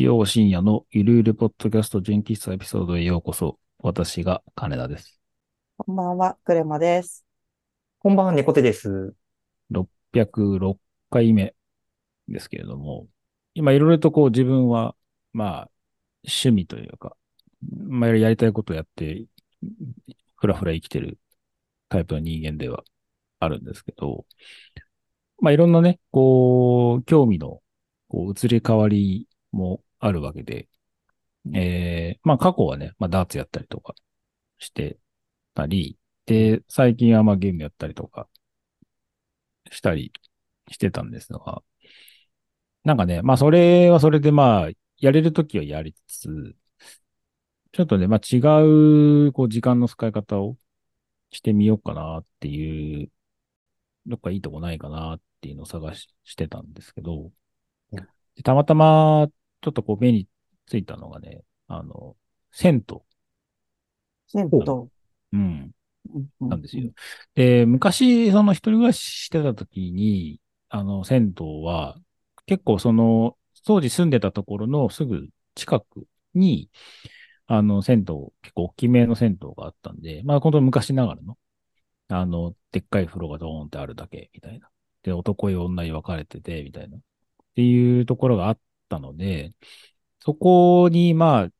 日曜深夜のゆるゆるポッドキャスト純喫茶エピソードへようこそ。私が金田です。こんばんは、クレマです。こんばんは、猫手です。606回目ですけれども、今いろいろとこう自分は、まあ、趣味というか、まあ、やりたいことをやって、ふらふら生きてるタイプの人間ではあるんですけど、まあ、いろんなね、こう、興味の、こう、移り変わりもあるわけで、えー、まあ、過去はね、まあ、ダーツやったりとかしてたり、で、最近はまあ、ゲームやったりとか。したりしてたんですが、なんかね、まあ、それはそれでまあ、やれるときはやりつつ、ちょっとね、まあ、違う、こう、時間の使い方をしてみようかなっていう、どっかいいとこないかなっていうのを探ししてたんですけど、でたまたま、ちょっとこう、目についたのがね、あの、銭湯。銭湯。うん。うなんですよ。。で、昔、その一人暮らししてた時に、あの、銭湯は、結構その、当時住んでたところのすぐ近くに、あの、銭湯、結構大きめの銭湯があったんで、まあ、本当に昔ながらの、あの、でっかい風呂がドーンってあるだけ、みたいな。で、男湯女湯分かれてて、みたいな。っていうところがあったので、そこに、まあ、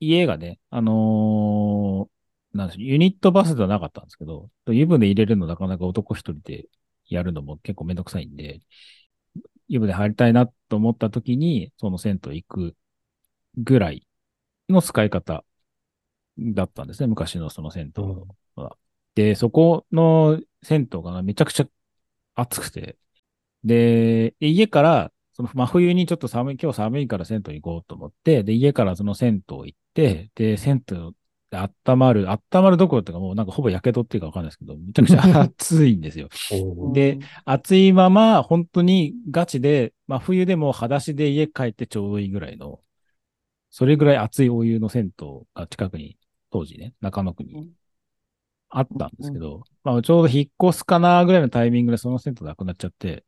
家がね、あのーなんでしょう、ユニットバスではなかったんですけど、湯船入れるのなかなか男一人でやるのも結構めんどくさいんで、湯船入りたいなと思った時に、その銭湯行くぐらいの使い方だったんですね、昔のその銭湯は。で、そこの銭湯がめちゃくちゃ暑くて、で、家から、その真冬にちょっと寒い、今日寒いから銭湯行こうと思って、で、家からその銭湯行って、で、銭湯で温まる、温まるどころっていうかもうなんかほぼ火傷っていうかわかんないですけど、めちゃくちゃ 暑いんですよ。で、暑いまま、本当にガチで、真冬でも裸足で家帰ってちょうどいいぐらいの、それぐらい熱いお湯の銭湯が近くに、当時ね、中野区にあったんですけど、まあちょうど引っ越すかなぐらいのタイミングでその銭湯なくなっちゃって、うん。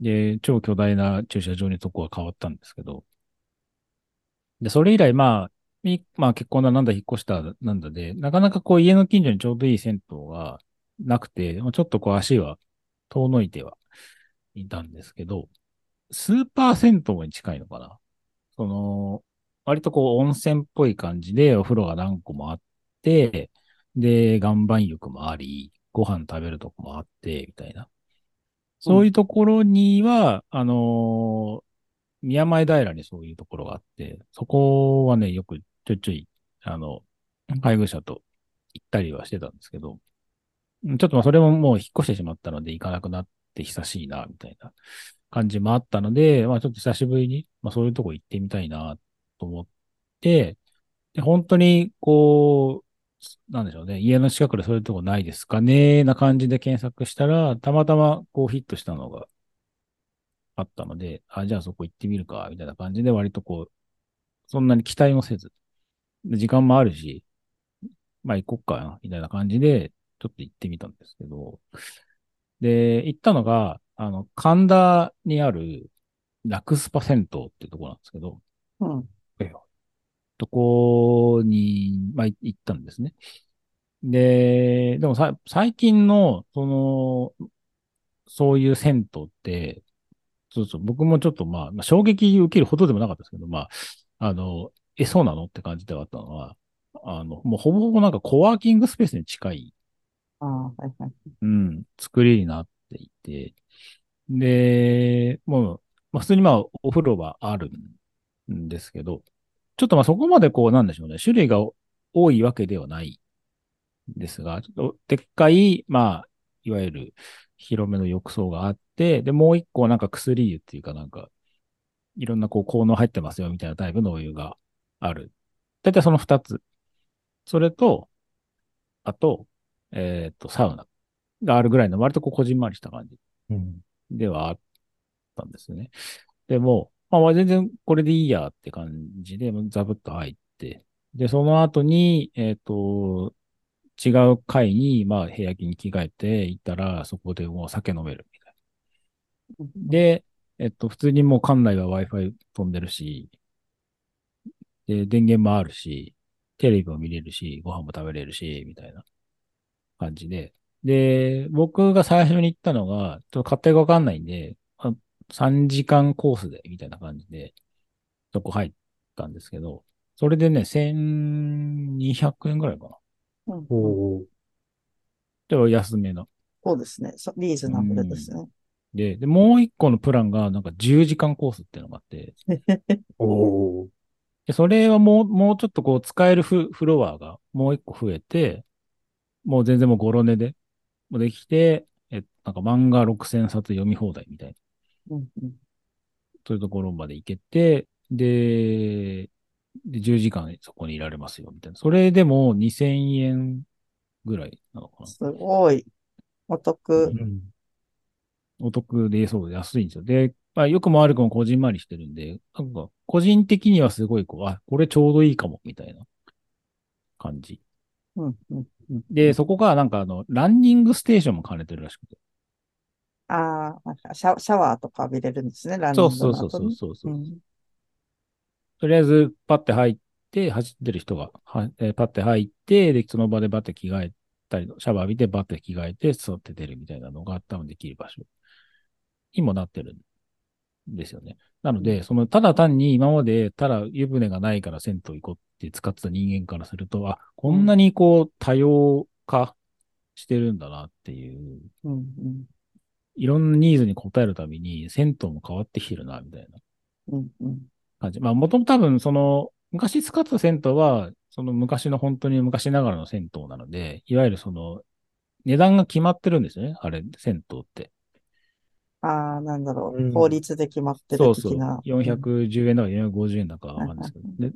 で、超巨大な駐車場にそこが変わったんですけど、で、それ以来、まあ、まあ結婚だなんだ引っ越したなんだで、なかなかこう家の近所にちょうどいい銭湯がなくて、まあちょっとこう足は遠のいてはいたんですけど、スーパー銭湯に近いのかなその、割とこう温泉っぽい感じでお風呂が何個もあって、で、岩盤浴もあり、ご飯食べるとこもあって、みたいな。そういうところには、あのー宮前平にそういうところがあって、そこはね、よくちょいちょい、あの、配偶者と行ったりはしてたんですけど、うんちょっとまあそれももう引っ越してしまったので行かなくなって久しいな、みたいな感じもあったので、まあちょっと久しぶりに、まあそういうとこ行ってみたいな、と思って、で、本当に、こう、なんでしょうね。家の近くでそういうとこないですかね。な感じで検索したら、たまたまこうヒットしたのがあったので、あ、じゃあそこ行ってみるか、みたいな感じで割とこう、そんなに期待もせず、で時間もあるし、まあ行こっかな、みたいな感じで、ちょっと行ってみたんですけど、で、行ったのが、あの、神田にある、ラクスパ銭湯っていうところなんですけど、うん。とこに、まあ、い行ったんですね。で、でもさ、最近の、その、そういう銭湯って、そうそう、僕もちょっとまあ、まあ、衝撃受けるほどでもなかったですけど、まあ、あの、え、そうなのって感じではあったのは、あの、もうほぼほぼなんかコワーキングスペースに近い、ああ、はいはい。うん、作りになっていて、で、もう、まあ、普通にまあ、お風呂はあるんですけど、ちょっとまあそこまでこう、なんでしょうね、種類が多いわけではないんですが、ちょっとでっかい、まあ、いわゆる広めの浴槽があって、で、もう一個なんか薬湯っていうかなんか、いろんなこう効能入ってますよみたいなタイプのお湯がある。だいたいその二つ。それと、あと、えっ、と、サウナがあるぐらいの割とこうこじんまりした感じうんではあったんですね。でも、まあ全然これでいいやって感じで、ザブッと入って、で、その後に、えっ、と、違う階に、まあ部屋着に着替えて行ったら、そこでもう酒飲めるみたいな。で、えっと、普通にもう館内は Wi-Fi 飛んでるし、で、電源もあるし、テレビも見れるし、ご飯も食べれるし、みたいな感じで。で、僕が最初に行ったのが、ちょっと勝手がわかんないんで、3時間コースで、みたいな感じで、そこ入ったんですけど、それでね、1200円ぐらいかな。うんうんおーでは安めの。そうですね。そリーズナブルですね。で、で、もう一個のプランが、なんか10時間コースっていうのがあって、おーで、それはもう、もうちょっとこう使えるフフロアがもう一個増えて、もう全然もうゴロネで、もうできて、え、なんか漫画6000冊読み放題みたいな、うんうんそういうところまで行けて、で、で10時間そこにいられますよ、みたいな。それでも2000円ぐらいなのかな。すごい。お得。うんお得で、そう、安いんですよ。で、まあ、よくも悪くもこじんまりしてるんで、なんか、個人的にはすごい、こう、あ、これちょうどいいかも、みたいな感じ。うんうんうんで、そこがなんかあの、ランニングステーションも兼ねてるらしくて。ああ、なんかシャシャワーとか浴びれるんですね、ランニングそうそうそう。そうそうう、ん。とりあえず、パッて入って、走ってる人が、はえーパッて入って、で、その場でバッて着替えたり、シャワー浴びてバッて着替えて、座って出るみたいなのが多分できる場所。にもなってるんですよね。なので、その、ただ単に今まで、ただ湯船がないから銭湯行こうって使ってた人間からすると、あ、こんなにこう、多様化してるんだなっていう、うんうんいろんなニーズに応えるために、銭湯も変わってきてるな、みたいなうんうん感じ。まあ、もともと多分、その、昔使ってた銭湯は、その昔の本当に昔ながらの銭湯なので、いわゆるその、値段が決まってるんですよね、あれ、銭湯って。ああ、なんだろう。うん法律で決まってそうそう。る的な。410円だか450円だかわかんないですけどうん。で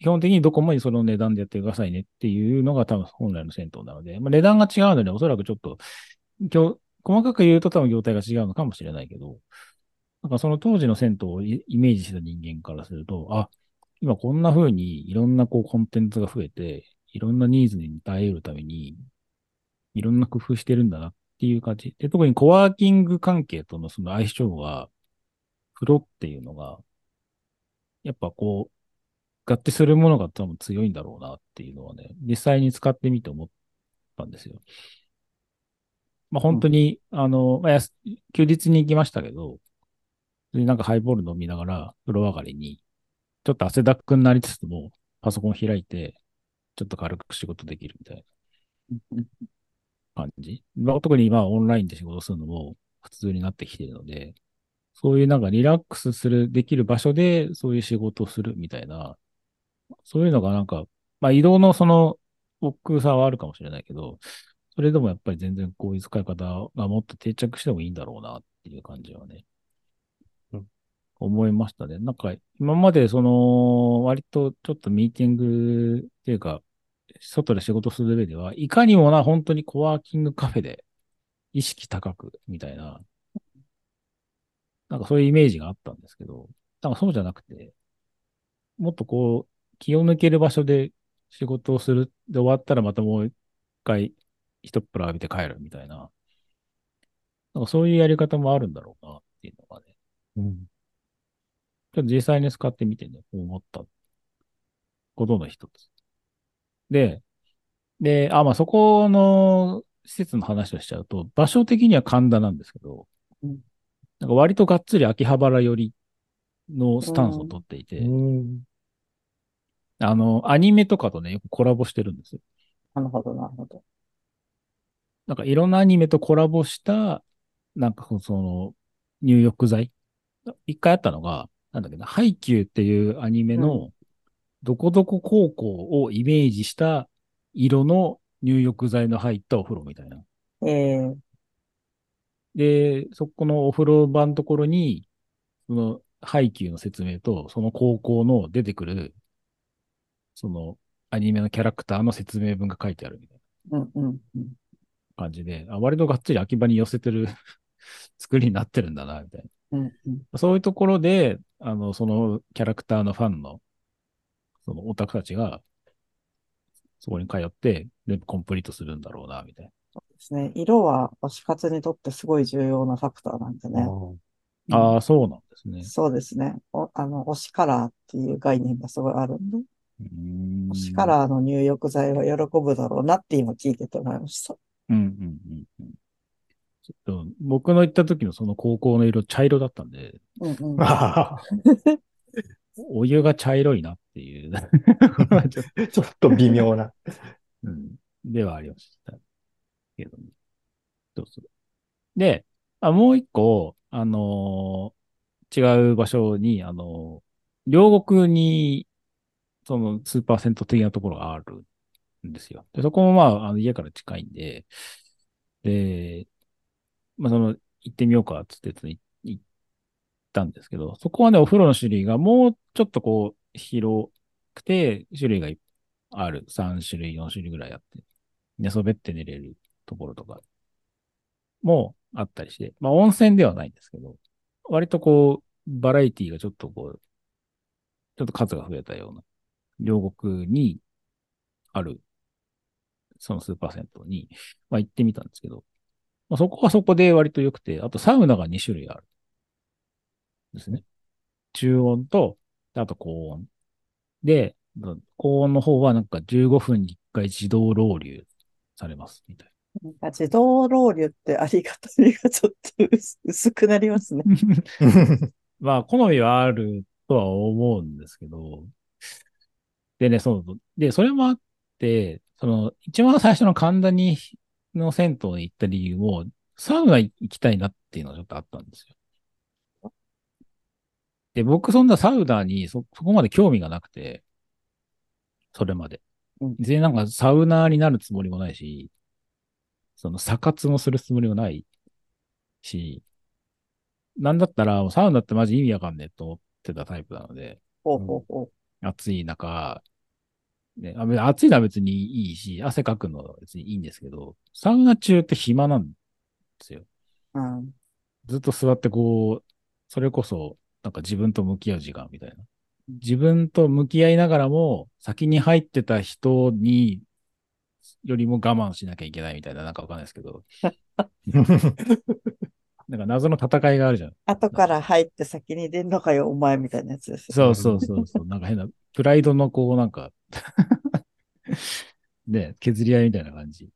基本的にどこもその値段でやってくださいねっていうのが多分本来の銭湯なので、まあ、値段が違うので、おそらくちょっと、今日、細かく言うと多分業態が違うのかもしれないけど、なんかその当時の銭湯をイメージした人間からすると、あ、今こんな風にいろんなこうコンテンツが増えて、いろんなニーズに耐えるために、いろんな工夫してるんだなっていう感じ。で、特にコワーキング関係とのその相性は、風呂っていうのが、やっぱこう、合致するものが多分強いんだろうなっていうのはね、実際に使ってみて思ったんですよ。まあ本当に、あの、まあ、休日に行きましたけど、なんかハイボール飲みながら、風呂上がりに、ちょっと汗だくになりつつも、パソコン開いて、ちょっと軽く仕事できるみたいなうん感じ。まあ、特に今オンラインで仕事するのも普通になってきているので、そういうなんかリラックスする、できる場所でそういう仕事をするみたいな、そういうのがなんか、まあ移動のその奥さはあるかもしれないけど、それでもやっぱり全然こういう使い方がもっと定着してもいいんだろうなっていう感じはね、うん思いましたね。なんか今までその割とちょっとミーティングっていうか、外で仕事する上では、いかにもな本当にコワーキングカフェで意識高くみたいな、なんかそういうイメージがあったんですけど、なんかそうじゃなくて、もっとこう、気を抜ける場所で仕事をする。で、終わったらまたもう一回、一っ風呂浴びて帰るみたいな。なんかそういうやり方もあるんだろうなっていうのがね。うんちょっと実際に使ってみてね、思ったことの一つ。で、で、あ、まあそこの施設の話をしちゃうと、場所的には神田なんですけど、うんなんか割とがっつり秋葉原寄りのスタンスを取っていて、うんあの、アニメとかとね、よくコラボしてるんですよ。なるほど、なるほど。なんかいろんなアニメとコラボした、なんかその、入浴剤？一回あったのが、なんだっけな、ハイキューっていうアニメうの、どこどこ高校をイメージした色の入浴剤の入ったお風呂みたいな。えー、で、そこのお風呂場のところに、その、ハイキューの説明と、その高校の出てくる、その、アニメのキャラクターの説明文が書いてあるみたいな。うんうんうん。感じで、あ割とがっつり秋葉に寄せてる 作りになってるんだな、みたいうんうん。な。そういうところで、あの、そのキャラクターのファンの、そのオタクたちが、そこに通って、全部コンプリートするんだろうな、みたいな。ですね。色は推し活にとってすごい重要なファクターなんでね。ああ、そうなんですね。そうですね。おあの、推しカラーっていう概念がすごいあるんで、うーん推しカラーの入浴剤は喜ぶだろうなって今聞いてて思いました。うんうんうんうん。ちょっと、僕の行った時のその高校の色茶色だったんで、うんうん。あ お湯が茶色いなっていう ちょっと微妙な。うん、ではありました。けどね。そうそう。で、あもう一個、あのー違う場所に、あのー両国に、そのスーパー銭湯的なところがあるんですよ。で、そこもまあ、あの家から近いんで、で、まあその、行ってみようか、つって行ったんですけど、そこはね、お風呂の種類がもうちょっとこう、広くて、種類がある。3種類、4種類ぐらいあって。寝そべって寝れるところとかもあったりして、まあ温泉ではないんですけど、割とこう、バラエティがちょっとこう、ちょっと数が増えたような、両国にある、そのスーパー銭湯に、まあ行ってみたんですけど、まあ、そこはそこで割と良くて、あとサウナが2種類ある。ですね。中温と、あと高温。で、高温の方はなんか15分に1回自動ロウリュされます、みたいなんか自動ロウリュってありがたみがちょっと薄薄くなりますね。な。まあ、好みはあるとは思うんですけど、でね、そう、で、それもあって、その、一番最初の神田にの銭湯に行った理由も、サウナ行きたいなっていうのがちょっとあったんですよ。で、僕そんなサウナにそ、そこまで興味がなくて、それまでうん。全然なんかサウナーになるつもりもないし、その、サ活もするつもりもないし、なんだったら、サウナってマジ意味わかんねえと思ってたタイプなので、ほうほうほ暑い中、ね、暑いのは別にいいし、汗かくのは別にいいんですけど、サウナ中って暇なんですよ。う。うん。ずっと座ってこう、それこそ、なんか自分と向き合う時間みたいな。自分と向き合いながらも、先に入ってた人に、よりも我慢しなきゃいけないみたいな、なんかわかんないですけど、なんか謎の戦いがあるじゃん。後から入って先に出んのかよ、お前みたいなやつですよ。そうそうそうそう。なんか変な、プライドのこう、なんか、ね、削り合いみたいな感じ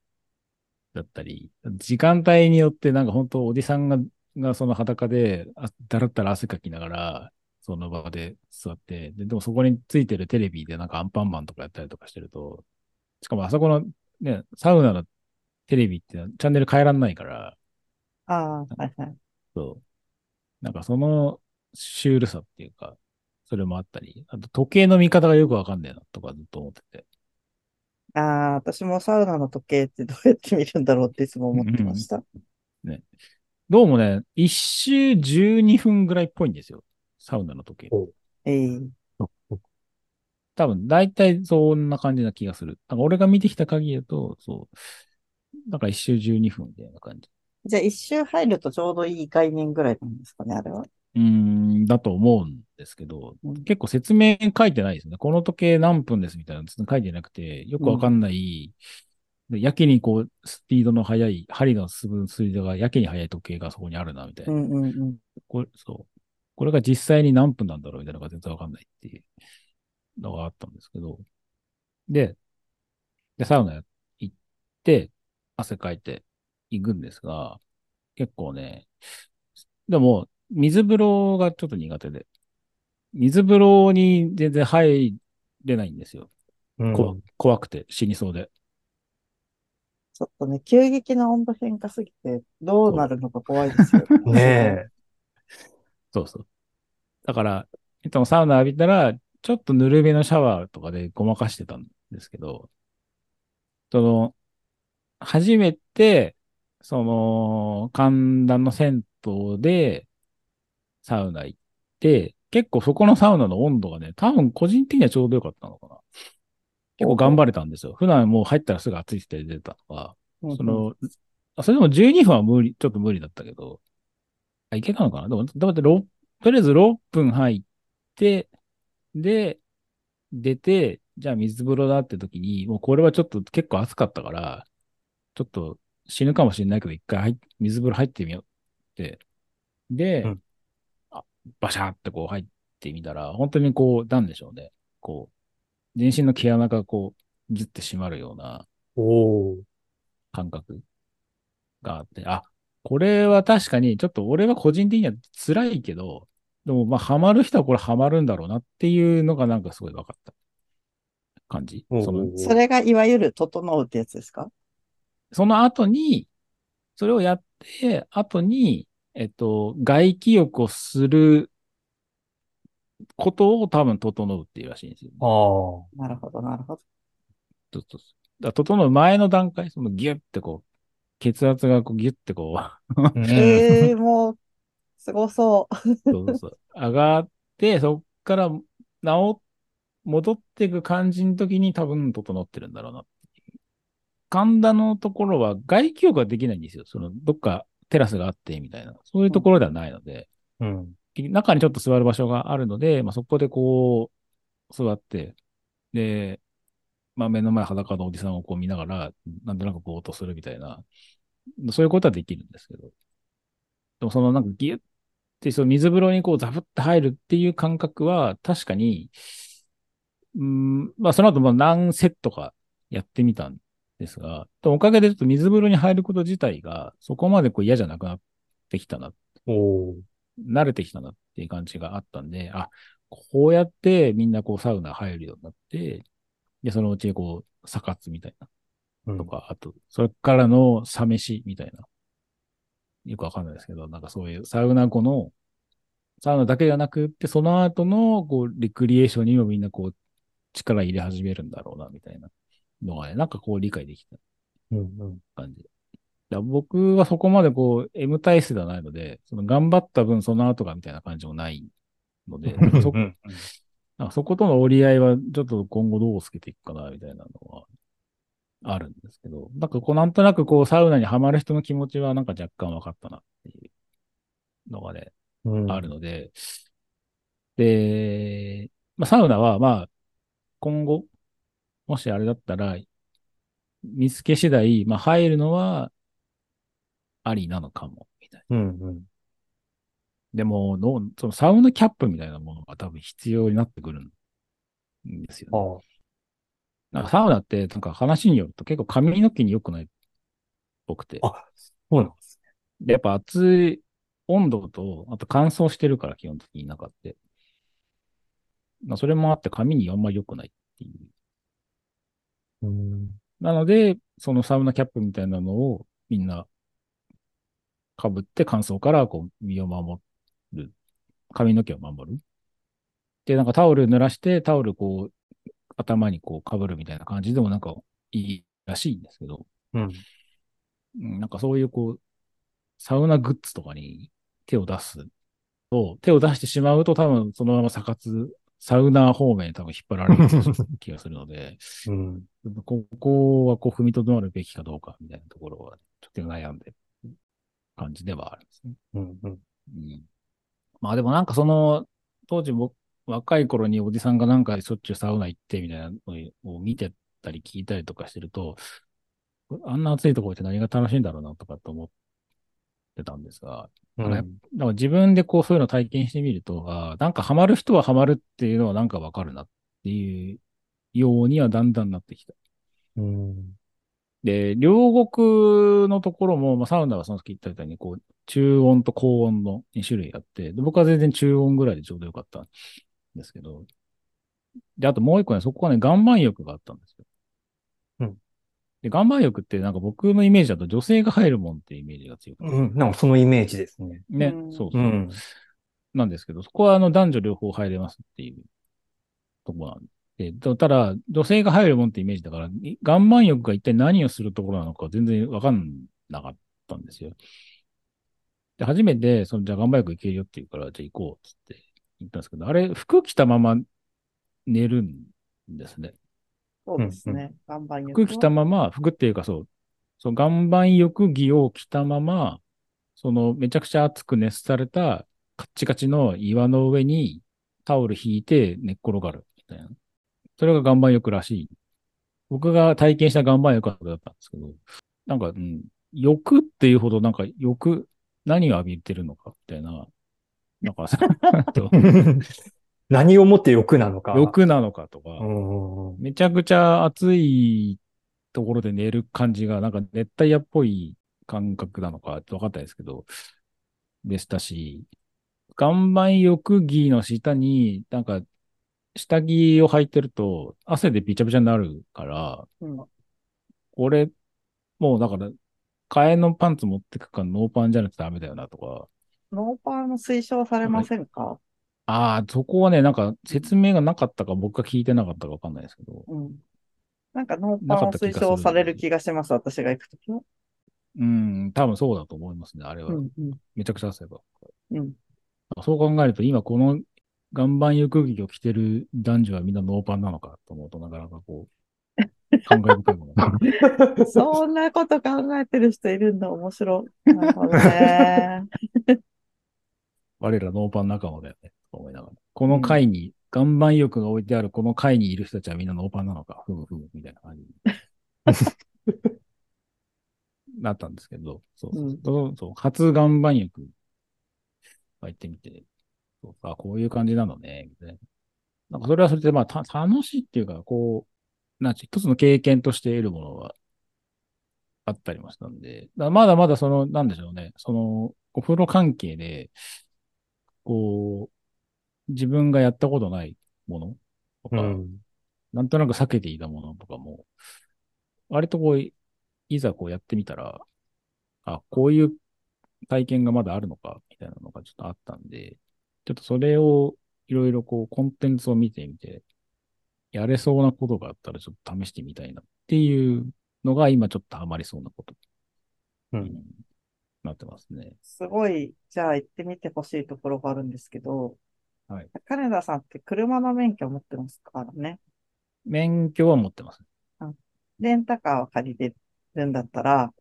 だったり、時間帯によってなんか本当おじさんが、がその裸で、あだらったら汗かきながら、その場で座って、ででもそこについてるテレビでなんかアンパンマンとかやったりとかしてると、しかもあそこのね、サウナのテレビってチャンネル変えらんないから、ああ、はいはい。そう。なんかそのシュールさっていうか、それもあったり、あと時計の見方がよくわかんねえなとかずっと思ってて。ああ、私もサウナの時計ってどうやって見るんだろうっていつも思ってました。どうもね、一周12分ぐらいっぽいんですよ。サウナの時計。ええ多分、大体そんな感じな気がする。なんか俺が見てきた限りだと、そう。なんか一周12分みたいな感じ。じゃあ一周入るとちょうどいい概念ぐらいなんですかね、あれは。うーん、だと思うんですけど、うん結構説明書いてないですね。この時計何分ですみたいなの書いてなくて、よくわかんない、でやけにこう、スピードの速い、針の進むスピードがやけに速い時計がそこにあるな、みたいな。うんうんうん。これ、そう。これが実際に何分なんだろうみたいなのが全然わかんないっていうのがあったんですけど。で、で、サウナ行って、汗かいて行くんですが、結構ね、でも、水風呂がちょっと苦手で、水風呂に全然入れないんですよ。うんこ怖くて死にそうで。ちょっとね、急激な温度変化すぎて、どうなるのか怖いですよね。ねえ。そうそう。だから、いつもサウナ浴びたら、ちょっとぬるめのシャワーとかでごまかしてたんですけど、その、初めて、その、寒暖の銭湯で、サウナ行って、結構そこのサウナの温度がね、多分個人的にはちょうどよかったのかな。結構頑張れたんですよ。普段もう入ったらすぐ暑いって出たのが、うんうんその、あそれでも12分は無理、ちょっと無理だったけど、あ、いけたのかな？でも、だって6、とりあえず6分入って、で、出て、じゃあ水風呂だって時に、もうこれはちょっと結構暑かったから、ちょっと死ぬかもしれないけど、一回水風呂入ってみようって。で、うんバシャーってこう入ってみたら、本当にこう、なんでしょうね。こう、全身の毛穴がこう、ギュッて締まるような。感覚があって、あ、これは確かに、ちょっと俺は個人的には辛いけど、でもまあ、ハマる人はこれハマるんだろうなっていうのがなんかすごい分かった感じ。その、それがいわゆる整うってやつですか？その後に、それをやって、後に、えっと、外気浴をすることを多分整うっていうらしいんですよ。ああ。なるほど、なるほど。そうそうそうだ整う前の段階、そのギュッてこう、血圧がこうギュッてこう、うんええもう、すごそう。そうそうそう上がって、そっから治っ、戻っていく感じの時に多分整ってるんだろうな。神田のところは外気浴はできないんですよ。その、どっかテラスがあってみたいな。そういうところではないので、うん。中にちょっと座る場所があるので、まあ、そこでこう、座って、で、まあ、目の前裸のおじさんをこう見ながら、なんとなくぼーっとするみたいな、そういうことはできるんですけど。でもそのなんかギュッて、その水風呂にこうザブって入るっていう感覚は、確かに、うん、まあその後も何セットかやってみたんですが、おかげでちょっと水風呂に入ること自体が、そこまでこう嫌じゃなくなってきたなおー。慣れてきたなっていう感じがあったんで、あ、こうやってみんなこうサウナ入るようになって、で、そのうちこう、サカツみたいなうんとか、あと、それからのサ飯みたいな。よくわかんないですけど、なんかそういうサウナ後の、サウナだけじゃなくって、その後の、こう、レクリエーションにもみんなこう、力入れ始めるんだろうな、みたいなのがね、なんかこう理解できたうんうん。感じ。だから僕はそこまでこう、M 体質ではないので、その頑張った分その後がみたいな感じもないので、そそことの折り合いはちょっと今後どうつけていくかな、みたいなのはあるんですけど、なんかこうなんとなくこうサウナにはまる人の気持ちはなんか若干分かったなっていうのがね、うんあるので、で、まあ、サウナはまあ、今後、もしあれだったら、見つけ次第、まあ入るのはありなのかも、みたいな。うんうん。でもの、そのサウナキャップみたいなものが多分必要になってくるんですよね。あなんかサウナって、なんか話によると結構髪の毛に良くないっぽくて。あ。あ、そうなんですでやっぱ熱い温度と、あと乾燥してるから基本的に中って。まあそれもあって髪にあんまり良くないっていう。ね。うん。なので、そのサウナキャップみたいなのをみんな被って乾燥からこう身を守る。髪の毛を守る。で、なんかタオル濡らしてタオルこう頭にこう被るみたいな感じでもなんかいいらしいんですけど、うん。うんなんかそういうこう、サウナグッズとかに手を出すと、手を出してしまうと多分そのままサ活、サウナ方面に多分引っ張られる気がするので、うん。ここはこう踏みとどまるべきかどうかみたいなところは、ちょっと悩んでる感じではあるんですね。うん。うん。うん。まあでもなんかその、当時僕、若い頃におじさんがなんかしょっちゅうサウナ行ってみたいなのを見てたり聞いたりとかしてると、あんな暑いところって何が楽しいんだろうなとかって思ってたんですが、うん。だから自分でこうそういうの体験してみると、あーなんかハマる人はハマるっていうのはなんかわかるなっていうようにはだんだんなってきた。うん。で、両国のところも、まあ、サウナはその時言ったみたいに、こう、中温と高温の2種類あって、で僕は全然中温ぐらいでちょうどよかったんですけど、で、あともう一個ね、そこはね、岩盤浴があったんです。で、岩盤浴ってなんか僕のイメージだと女性が入るもんっていうイメージが強くて、うん。なんかそのイメージですね。ね、うんそうそうう。ん。なんですけど、そこはあの男女両方入れますっていうとこなんで、たただ、女性が入るもんってイメージだから、い岩盤浴が一体何をするところなのか全然わかんなかったんですよ。で、初めて、その、じゃあ岩盤浴行けるよって言うから、じゃあ行こうっつって言ったんですけど、あれ、服着たまま寝るんですね。そうですね。岩盤浴服着たまま、服っていうかそう、そう岩盤浴着を着たまま、そのめちゃくちゃ熱く熱されたカッチカチの岩の上にタオル引いて寝っ転がるみたいな。それが岩盤浴らしい。僕が体験した岩盤浴だったんですけど、なんか、うん、浴っていうほどなんか浴、何を浴びてるのかみたいななんか 何をもって欲なのか。欲なのかとか、うんうんめちゃくちゃ暑いところで寝る感じが、なんか熱帯夜っぽい感覚なのか分かったですけど、でしたし、岩盤浴着の下に、なんか、下着を履いてると、汗でびちゃびちゃになるから、うん。これ、もうだから、替えのパンツ持ってくかノーパンじゃなくてダメだよなとか、ノーパン推奨されませんか？ああ、そこはね、なんか説明がなかったか僕が聞いてなかったかわかんないですけど、うん。なんかノーなかパンを推奨される気がします、私が行くときは。うん、多分そうだと思いますね、あれは。うん、うん、めちゃくちゃ汗が。うん。そう考えると、今この岩盤浴着を着てる男女はみんなノーパンなのかと思うとなかなかこう、感慨深いものが。そんなこと考えてる人いるんだ、面白い。なるほどね。我らノーパン仲間だよね、と思いながら。この階に、岩盤浴が置いてあるこの階にいる人たちはみんなノーパンなのか、ふむふむみたいな感じ。に なったんですけど、そうそう。うん。そうそう初岩盤浴入ってみて、そうあ、こういう感じなのね、みたいな。なんかそれはそれでまあた楽しいっていうか、こう、なんち一つの経験として得るものはあったりもしたんで、だまだまだその、なんでしょうね、その、お風呂関係で、こう、自分がやったことないものとか、うんなんとなく避けていたものとかも、割とこう、いざこうやってみたら、あ、こういう体験がまだあるのか、みたいなのがちょっとあったんで、ちょっとそれをいろいろこう、コンテンツを見てみて、やれそうなことがあったらちょっと試してみたいなっていうのが今ちょっとハマりそうなこと、ううんんなってますね。すごい、じゃあ行ってみてほしいところがあるんですけど、はい。金田さんって車の免許を持ってますからね。免許は持ってます。レンタカーを借りてるんだったら、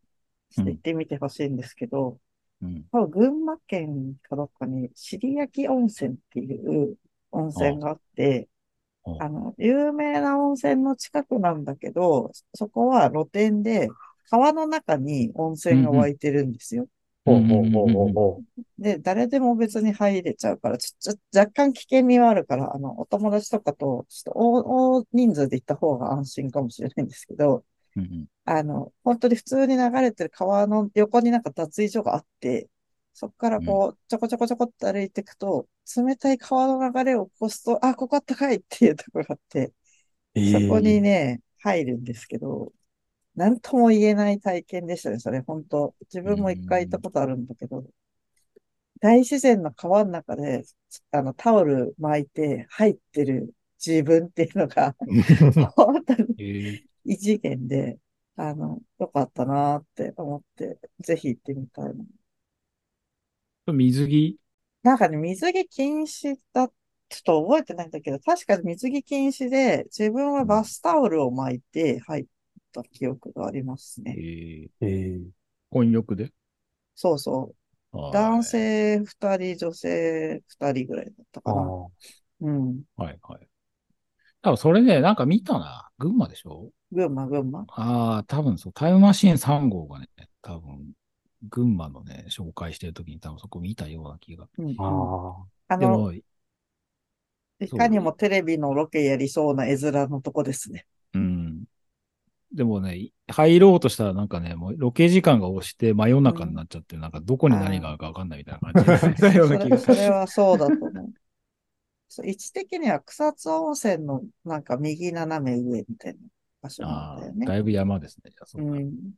ちょっとうん行ってみてほしいんですけど、うん。多分群馬県かどっかに、尻焼温泉っていう温泉があって、ああの、有名な温泉の近くなんだけど、そこは露天で、川の中に温泉が湧いてるんですよ。ほうほうほうほうほで、誰でも別に入れちゃうから、ちょ、ちょ、若干危険味はあるから、あの、お友達とかと、ちょっと大、大人数で行った方が安心かもしれないんですけど、うんうん。あの、本当に普通に流れてる川の横になんか脱衣所があって、そこからこう、ちょこちょこちょこって歩いていくと、冷たい川の流れを起こすと、あ、ここあったかいっていうところがあって、う。そこにえね、入るんですけど、なんとも言えない体験でしたね、それ、本当自分も一回行ったことあるんだけど、大自然の川の中で、あの、タオル巻いて入ってる自分っていうのが、本当にえ。ー異次元で、あの、よかったなって思って、ぜひ行ってみたいな。水着？なんかね、水着禁止だ、ちょっと覚えてないんだけど、確かに水着禁止で、自分はバスタオルを巻いて入った記憶がありますえね。ー、えー混浴で？そうそう。はい男性二人、女性二人ぐらいだったかな。うん。はいはい。多分それね、なんか見たな。群馬でしょ？群馬、群馬。ああ、多分そう、タイムマシーン3号がね、多分、群馬のね、紹介してるときに多分そこ見たような気が。うん、うん。ああの、でも、いかにもテレビのロケやりそうな絵面のとこですね。うん。でもね、入ろうとしたらなんかね、もうロケ時間が押して真夜中になっちゃって、なんかどこに何があるかわかんないみたいな感じになったようそれ、な気がそれはそうだと思う。そう位置的には草津温泉のなんか右斜め上みたいな場所なんだよね。だいぶ山ですね。じゃあそうん。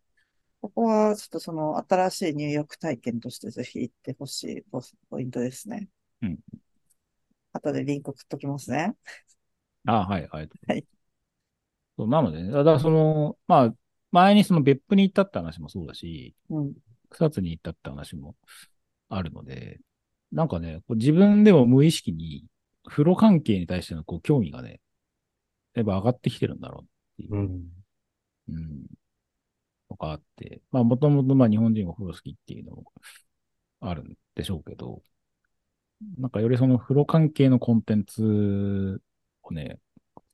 ここはちょっとその新しい入浴体験としてぜひ行ってほしいポイントですね。うん。後でリンク送っときますね。ああ、はい、はい。はいなのでね、だからその、まあ、前にその別府に行ったって話もそうだし、うん。草津に行ったって話もあるので、なんかね、こう自分でも無意識に風呂関係に対してのこう興味がね、やっぱ上がってきてるんだろうっていうあ。うん。うん。とかあって、まあもともとまあ日本人が風呂好きっていうのもあるんでしょうけど、なんかよりその風呂関係のコンテンツをね、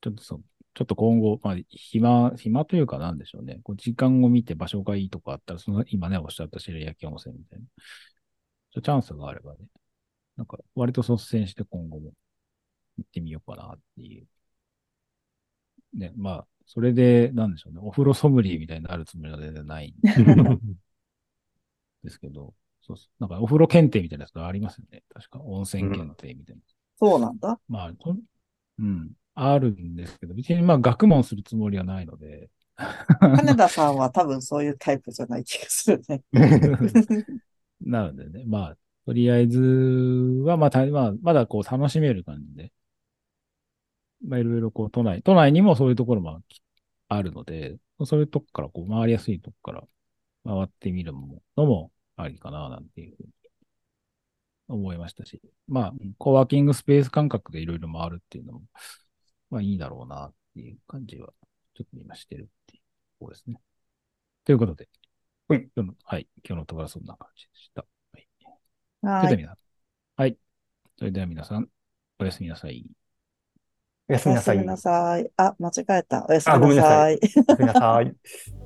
ちょっとそちょっと今後、まあ暇、暇というかなんでしょうね。こう時間を見て場所がいいとかあったら、その今ね、おっしゃった白焼温泉みたいな。ちょチャンスがあればね、なんか割と率先して今後も行ってみようかなっていう。ね、まあ、それで、なんでしょうね、お風呂ソムリエみたいになるつもりは全然ないんですけど、そうそう。なんかお風呂検定みたいなやつがありますよね。確か温泉検定みたいな。そうなんだ。まあ、とうん、あるんですけど、別にまあ学問するつもりはないので、金田さんは多分そういうタイプじゃない気がするね。なのでね、まあ、とりあえずは、まあ、たまあ、まだこう楽しめる感じで、まあ、いろいろこう都内、都内にもそういうところもあるので、そういうとこからこう回りやすいとこから回ってみるのものもありかな、なんていうふうに思いましたし、まあ、コワーキングスペース感覚でいろいろ回るっていうのも、まあいいだろうなっていう感じは、ちょっと今してるっていうところですね。ということで、はい今日の、はい、今日のところはそんな感じでした。はい。はそれでい。は皆さん。はい。それでは皆さん、おやすみなさい。おやすみなさい。おやすみなさい。あ、間違えた。おやすあみなさごめんなさいい。おやすみなさい。